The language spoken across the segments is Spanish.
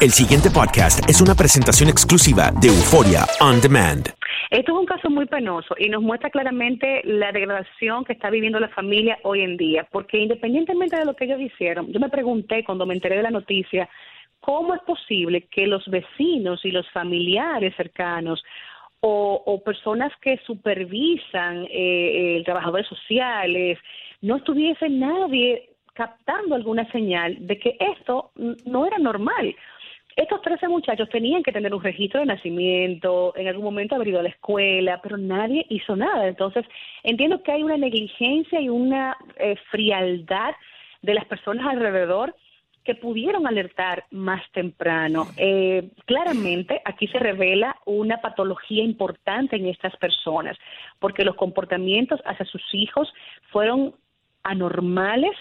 El siguiente podcast es una presentación exclusiva de Euforia On Demand. Esto es un caso muy penoso y nos muestra claramente la degradación que está viviendo la familia hoy en día, porque independientemente de lo que ellos hicieron, yo me pregunté cuando me enteré de la noticia, ¿cómo es posible que los vecinos y los familiares cercanos o, personas que supervisan, eh, eh, trabajadores sociales, no estuviese nadie captando alguna señal de que esto no era normal. Estos 13 muchachos tenían que tener un registro de nacimiento, en algún momento haber ido a la escuela, pero nadie hizo nada. Entonces, entiendo que hay una negligencia y una eh, frialdad de las personas alrededor que pudieron alertar más temprano. Eh, claramente aquí se revela una patología importante en estas personas, porque los comportamientos hacia sus hijos fueron anormales,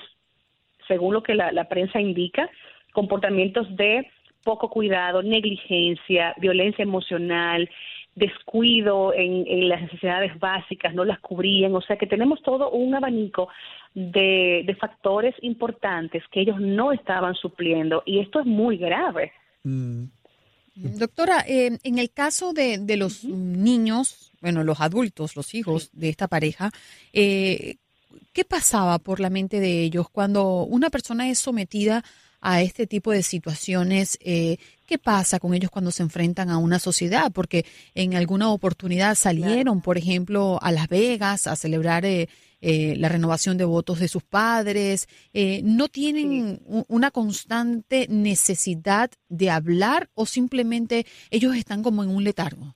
según lo que la, prensa indica, comportamientos de poco cuidado, negligencia, violencia emocional, descuido en, las necesidades básicas, no las cubrían, o sea que tenemos todo un abanico de, factores importantes que ellos no estaban supliendo y esto es muy grave. Mm. Doctora, eh, en el caso de, los niños, bueno, los adultos, los hijos de esta pareja, eh, ¿qué pasaba por la mente de ellos cuando una persona es sometida a este tipo de situaciones? Eh, ¿Qué pasa con ellos cuando se enfrentan a una sociedad? Porque en alguna oportunidad salieron, por ejemplo, a Las Vegas a celebrar eh, eh, la renovación de votos de sus padres. ¿No tienen una constante necesidad de hablar o simplemente ellos están como en un letargo?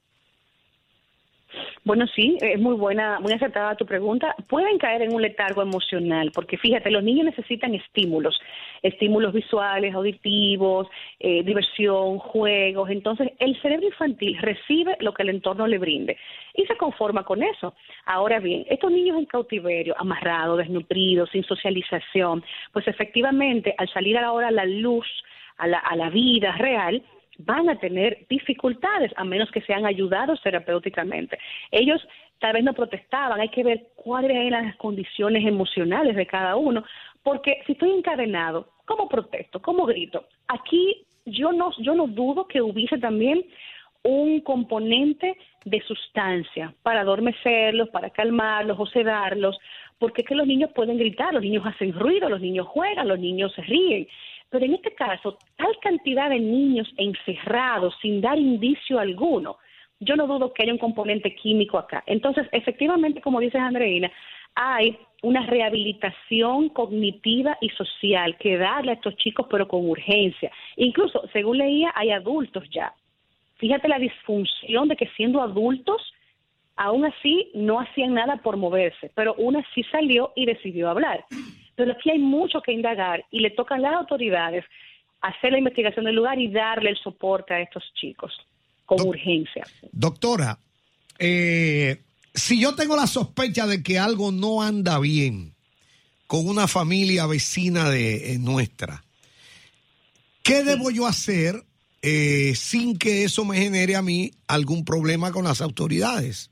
Bueno, sí, es muy buena, muy acertada tu pregunta. Pueden caer en un letargo emocional, porque fíjate, los niños necesitan estímulos, estímulos visuales, auditivos, eh, diversión, juegos. Entonces, el cerebro infantil recibe lo que el entorno le brinde y se conforma con eso. Ahora bien, estos niños en cautiverio, amarrados, desnutridos, sin socialización, pues efectivamente, al salir ahora la luz, a la, a la vida real, van a tener dificultades a menos que sean ayudados terapéuticamente. Ellos tal vez no protestaban, hay que ver cuáles eran las condiciones emocionales de cada uno, porque si estoy encadenado, ¿cómo protesto? ¿Cómo grito? Aquí yo no, yo no dudo que hubiese también un componente de sustancia para adormecerlos, para calmarlos o sedarlos, porque es que los niños pueden gritar, los niños hacen ruido, los niños juegan, los niños se ríen. Pero en este caso, tal cantidad de niños encerrados sin dar indicio alguno, yo no dudo que haya un componente químico acá. Entonces, efectivamente, como dices Andreina, hay una rehabilitación cognitiva y social que darle a estos chicos, pero con urgencia. Incluso, según leía, hay adultos ya. Fíjate la disfunción de que siendo adultos, aún así no hacían nada por moverse, pero una sí salió y decidió hablar. Pero aquí hay mucho que indagar y le toca a las autoridades hacer la investigación del lugar y darle el soporte a estos chicos con urgencia. Doctora, eh, si yo tengo la sospecha de que algo no anda bien con una familia vecina de eh, nuestra, ¿qué debo yo hacer eh, sin que eso me genere a mí algún problema con las autoridades?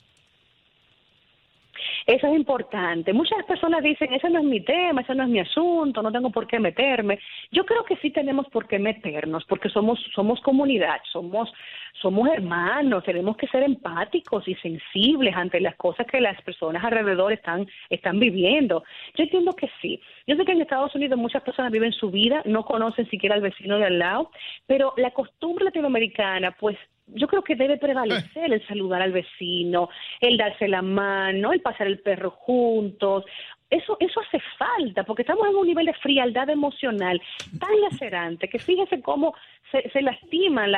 Eso es importante. Muchas personas dicen, ese no es mi tema, ese no es mi asunto, no tengo por qué meterme. Yo creo que sí tenemos por qué meternos, porque somos, somos comunidad, somos, somos hermanos, tenemos que ser empáticos y sensibles ante las cosas que las personas alrededor están, están viviendo. Yo entiendo que sí. Yo sé que en Estados Unidos muchas personas viven su vida, no conocen siquiera al vecino de al lado, pero la costumbre latinoamericana, pues yo creo que debe prevalecer el saludar al vecino, el darse la mano, el pasar el perro juntos. Eso, eso hace falta, porque estamos en un nivel de frialdad emocional tan lacerante que fíjese cómo se, se lastiman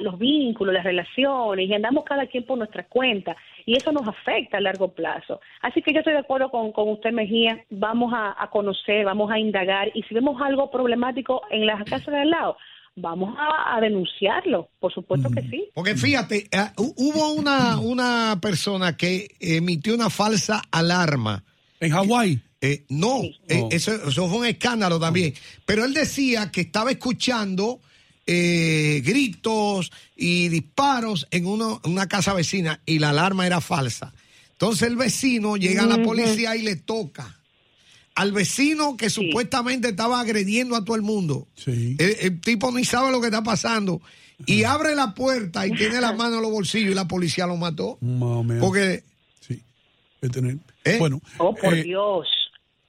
los vínculos, las relaciones, y andamos cada quien por nuestra cuenta, y eso nos afecta a largo plazo. Así que yo estoy de acuerdo con, con usted, Mejía, vamos a, a conocer, vamos a indagar, y si vemos algo problemático en las casas de al lado, vamos a, denunciarlo, por supuesto que mm. sí. Porque fíjate, eh, hubo una, una persona que emitió una falsa alarma. ¿En Hawái? Eh, no, eh, eso, fue un escándalo también. Pero él decía que estaba escuchando gritos y disparos en una casa vecina y la alarma era falsa. Entonces el vecino llega a la policía y le toca al vecino que supuestamente estaba agrediendo a todo el mundo. Sí. El, el tipo ni sabe lo que está pasando. Y abre la puerta y tiene la mano en los bolsillos y la policía lo mató. Menos. Porque Sí. Voy a tener- ¿Eh? Bueno, Oh, por eh, Dios.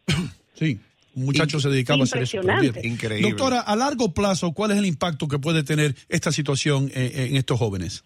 sí. Un muchacho se dedicaba a hacer eso. Increíble. Doctora, a largo plazo, ¿cuál es el impacto que puede tener esta situación eh, en estos jóvenes?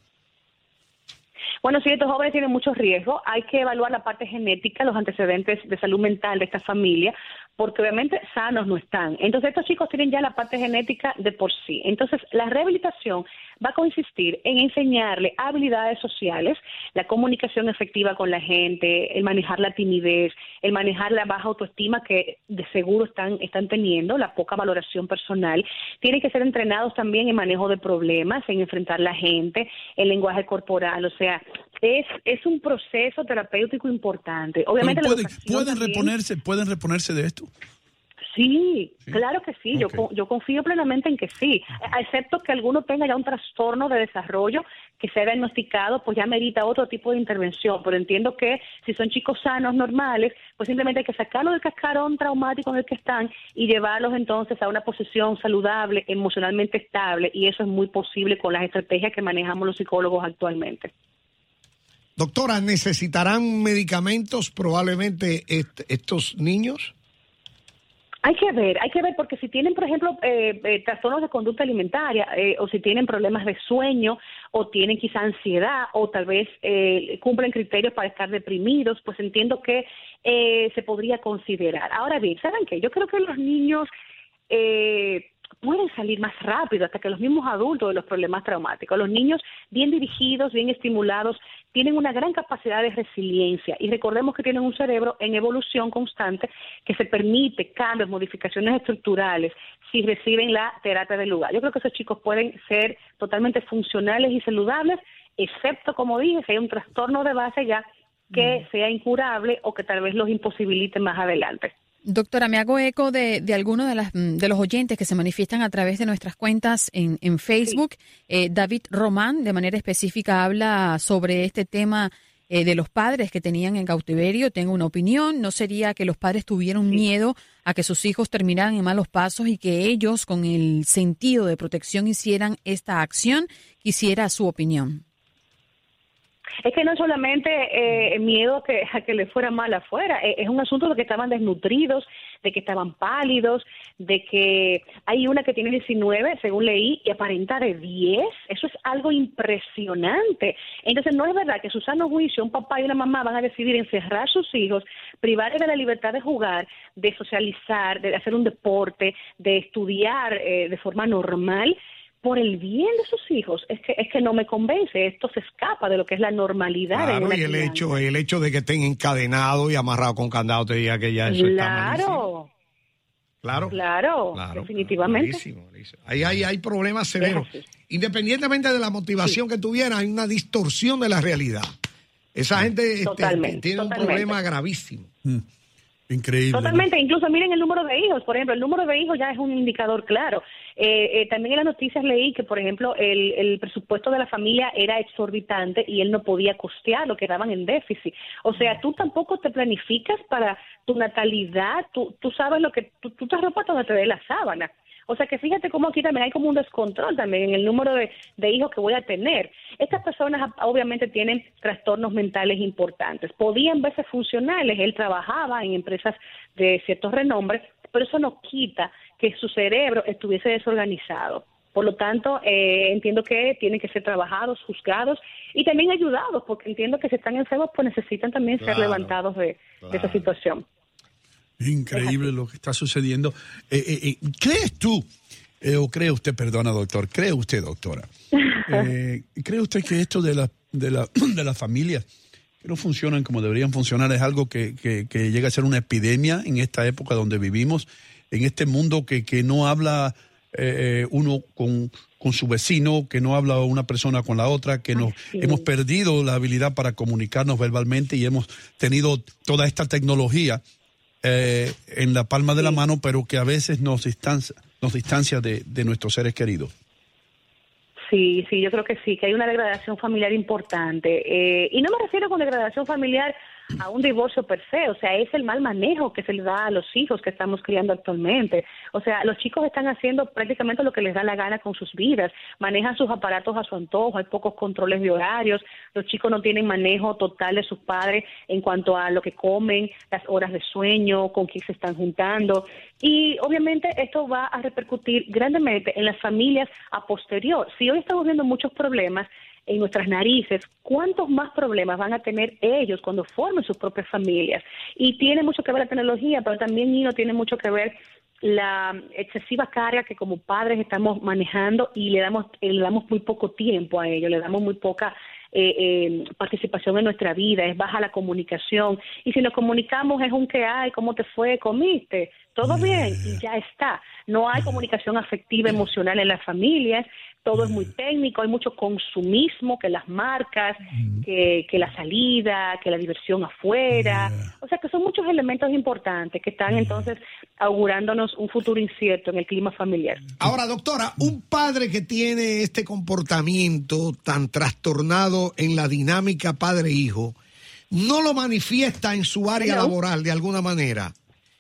Bueno, sí, estos jóvenes tienen muchos riesgos. Hay que evaluar la parte genética, los antecedentes de salud mental de esta familia, porque obviamente sanos no están. Entonces, estos chicos tienen ya la parte genética de por sí. Entonces, la rehabilitación va a consistir en enseñarle habilidades sociales, la comunicación efectiva con la gente, el manejar la timidez, el manejar la baja autoestima que de seguro están, están teniendo, la poca valoración personal. Tienen que ser entrenados también en manejo de problemas, en enfrentar la gente, el lenguaje corporal. O sea, es, es un proceso terapéutico importante. Obviamente, ¿Pueden, pueden reponerse, ¿Pueden reponerse de esto? Sí, Sí. claro que sí, yo, Ok. co- yo confío plenamente en que sí, excepto que alguno tenga ya un trastorno de desarrollo que sea diagnosticado, pues ya merita otro tipo de intervención, pero entiendo que si son chicos sanos, normales, pues simplemente hay que sacarlos del cascarón traumático en el que están y llevarlos entonces a una posición saludable, emocionalmente estable, y eso es muy posible con las estrategias que manejamos los psicólogos actualmente. Doctora, ¿necesitarán medicamentos probablemente est- estos niños? Hay que ver, hay que ver porque si tienen, por ejemplo, eh, eh, trastornos de conducta alimentaria eh, o si tienen problemas de sueño o tienen quizá ansiedad o tal vez eh, cumplen criterios para estar deprimidos, pues entiendo que se podría considerar. Ahora bien, ¿saben qué? Yo creo que los niños eh, pueden salir más rápido hasta que los mismos adultos de los problemas traumáticos. Los niños bien dirigidos, bien estimulados, tienen una gran capacidad de resiliencia y recordemos que tienen un cerebro en evolución constante que se permite cambios, modificaciones estructurales si reciben la terapia del lugar. Yo creo que esos chicos pueden ser totalmente funcionales y saludables, excepto, como dije, si hay un trastorno de base ya que sea incurable o que tal vez los imposibilite más adelante. Doctora, me hago eco de, de algunos de, las, mm, de los oyentes que se manifiestan a través de nuestras cuentas en, en Facebook. Eh, David Román, de manera específica, habla sobre este tema eh, de los padres que tenían en cautiverio. Tengo una opinión. ¿No sería que los padres tuvieron miedo a que sus hijos terminaran en malos pasos y que ellos, con el sentido de protección, hicieran esta acción? Quisiera su opinión. Es que no solamente eh, miedo a que, a que le fuera mal afuera, eh, es un asunto de que estaban desnutridos, de que estaban pálidos, de que hay una que tiene 19, según leí, y aparenta de 10. Eso es algo impresionante. Entonces, no es verdad que su sano juicio, un papá y una mamá van a decidir encerrar a sus hijos, privarles de la libertad de jugar, de socializar, de hacer un deporte, de estudiar eh, de forma normal por el bien de sus hijos, es que, es que no me convence, esto se escapa de lo que es la normalidad. en Claro, una y el crianza. hecho, el hecho de que estén encadenados y amarrados con candado te diga que ya eso está malísimo. Claro, Claro, claro, definitivamente. malísimo, malísimo. Ahí hay, hay problemas severos. Independientemente de la motivación que tuvieran, hay una distorsión de la realidad. Esa gente este, Totalmente, tiene un totalmente. problema gravísimo. Mm, Increíble. ¿no? Totalmente, incluso miren el número de hijos, por ejemplo, el número de hijos ya es un indicador claro. Eh, eh, también en las noticias leí que, por ejemplo, el, el presupuesto de la familia era exorbitante y él no podía costearlo, quedaban en déficit. O sea, tú tampoco te planificas para tu natalidad, tú, tú sabes lo que, tú, tú te arropas donde te dé la sábana. O sea que fíjate cómo aquí también hay como un descontrol también en el número de, de hijos que voy a tener. Estas personas ah, obviamente tienen trastornos mentales importantes. Podían verse funcionales, él trabajaba en empresas de ciertos renombres, pero eso no quita que su cerebro estuviese desorganizado. Por lo tanto, eh, entiendo que tienen que ser trabajados, juzgados y también ayudados, porque entiendo que si están enfermos, pues necesitan también ser levantados de, de esa situación. Increíble lo que está sucediendo. Eh, eh, eh, ¿Crees tú, eh, o cree usted, perdona doctor, cree usted doctora, eh, cree usted que esto de, la, de, la, de las familias que no funcionan como deberían funcionar es algo que, que, que llega a ser una epidemia en esta época donde vivimos, en este mundo que, que no habla eh, uno con, con su vecino, que no habla una persona con la otra, que nos Así hemos perdido la habilidad para comunicarnos verbalmente y hemos tenido toda esta tecnología eh, en la palma de la mano, pero que a veces nos distancia, nos distancia de, de nuestros seres queridos. Sí, sí, yo creo que sí, que hay una degradación familiar importante. Eh, y no me refiero con degradación familiar a un divorcio per se, o sea, es el mal manejo que se le da a los hijos que estamos criando actualmente. O sea, los chicos están haciendo prácticamente lo que les da la gana con sus vidas, manejan sus aparatos a su antojo, hay pocos controles de horarios, los chicos no tienen manejo total de sus padres en cuanto a lo que comen, las horas de sueño, con quién se están juntando. Y obviamente esto va a repercutir grandemente en las familias a posterior. Si hoy estamos viendo muchos problemas, en nuestras narices, ¿cuántos más problemas van a tener ellos cuando formen sus propias familias? Y tiene mucho que ver la tecnología, pero también Nino tiene mucho que ver la excesiva carga que como padres estamos manejando y le damos le damos muy poco tiempo a ellos, le damos muy poca eh, eh, participación en nuestra vida, es baja la comunicación. Y si nos comunicamos es un que hay, cómo te fue, comiste, todo bien y ya está. No hay comunicación afectiva, emocional en las familias todo es muy técnico, hay mucho consumismo, que las marcas, que, que la salida, que la diversión afuera, o sea que son muchos elementos importantes que están entonces augurándonos un futuro incierto en el clima familiar. Ahora, doctora, un padre que tiene este comportamiento tan trastornado en la dinámica padre-hijo, no lo manifiesta en su área laboral de alguna manera.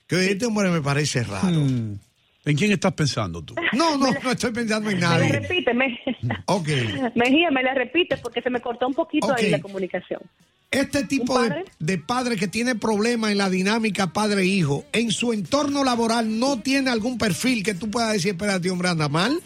Que este hombre me parece raro. Hmm. ¿En quién estás pensando tú? No, no, no estoy pensando en Me la nadie. repite, me... Ok. Mejía, me la repite porque se me cortó un poquito ahí la comunicación. Este tipo ¿Un de, padre? de padre que tiene problemas en la dinámica padre-hijo, en su entorno laboral no tiene algún perfil que tú puedas decir, espérate, hombre, anda mal.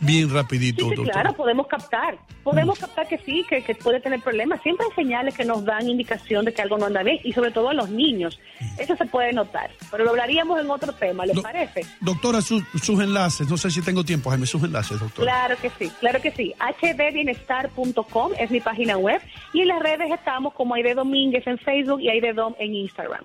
Bien rapidito, Sí, claro, podemos captar. Podemos captar que sí, que, que puede tener problemas. Siempre hay señales que nos dan indicación de que algo no anda bien y sobre todo a los niños. Eso se puede notar. Pero lo hablaríamos en otro tema, ¿les Do- parece? Doctora, su- sus enlaces, no sé si tengo tiempo, Jaime, sus enlaces, doctora. Claro que sí, claro que sí. hdbienestar.com es mi página web y en las redes estamos como Aide Domínguez en Facebook y Aide Dom en Instagram.